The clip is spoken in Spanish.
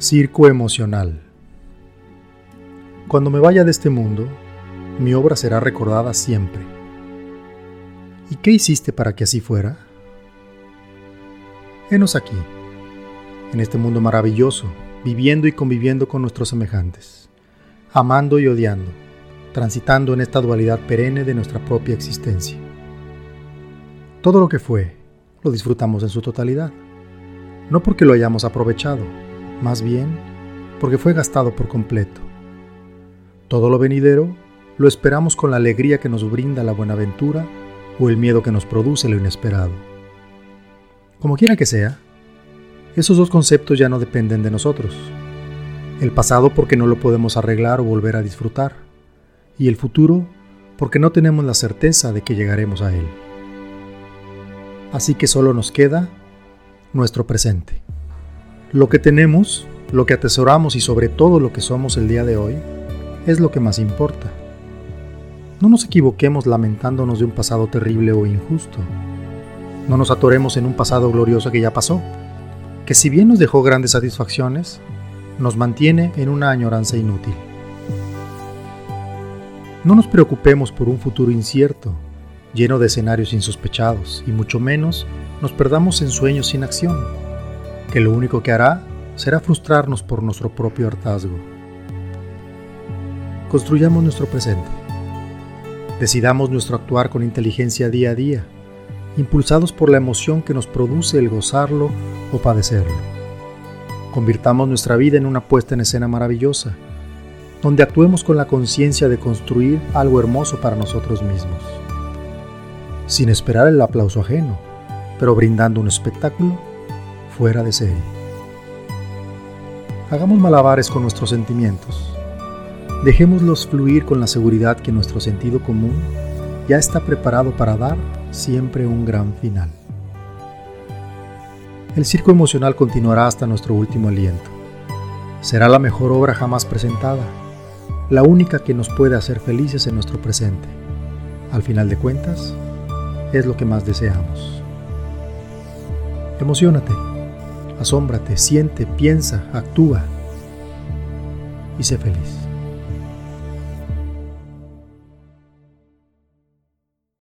Circo emocional. Cuando me vaya de este mundo, mi obra será recordada siempre. ¿Y qué hiciste para que así fuera? Henos aquí, en este mundo maravilloso, viviendo y conviviendo con nuestros semejantes, amando y odiando, transitando en esta dualidad perenne de nuestra propia existencia. Todo lo que fue, lo disfrutamos en su totalidad, no porque lo hayamos aprovechado, más bien porque fue gastado por completo. Todo lo venidero lo esperamos con la alegría que nos brinda la buenaventura o el miedo que nos produce lo inesperado. Como quiera que sea, esos dos conceptos ya no dependen de nosotros. El pasado porque no lo podemos arreglar o volver a disfrutar, y el futuro porque no tenemos la certeza de que llegaremos a él. Así que solo nos queda nuestro presente. Lo que tenemos, lo que atesoramos y sobre todo lo que somos el día de hoy, es lo que más importa. No nos equivoquemos lamentándonos de un pasado terrible o injusto. No nos atoremos en un pasado glorioso que ya pasó, que si bien nos dejó grandes satisfacciones, nos mantiene en una añoranza inútil. No nos preocupemos por un futuro incierto, lleno de escenarios insospechados, y mucho menos nos perdamos en sueños sin acción que lo único que hará será frustrarnos por nuestro propio hartazgo. Construyamos nuestro presente. Decidamos nuestro actuar con inteligencia día a día, impulsados por la emoción que nos produce el gozarlo o padecerlo. Convirtamos nuestra vida en una puesta en escena maravillosa, donde actuemos con la conciencia de construir algo hermoso para nosotros mismos, sin esperar el aplauso ajeno, pero brindando un espectáculo fuera de serie. Hagamos malabares con nuestros sentimientos. Dejémoslos fluir con la seguridad que nuestro sentido común ya está preparado para dar siempre un gran final. El circo emocional continuará hasta nuestro último aliento. Será la mejor obra jamás presentada, la única que nos puede hacer felices en nuestro presente. Al final de cuentas, es lo que más deseamos. Emocionate asómbrate, siente, piensa, actúa y sé feliz.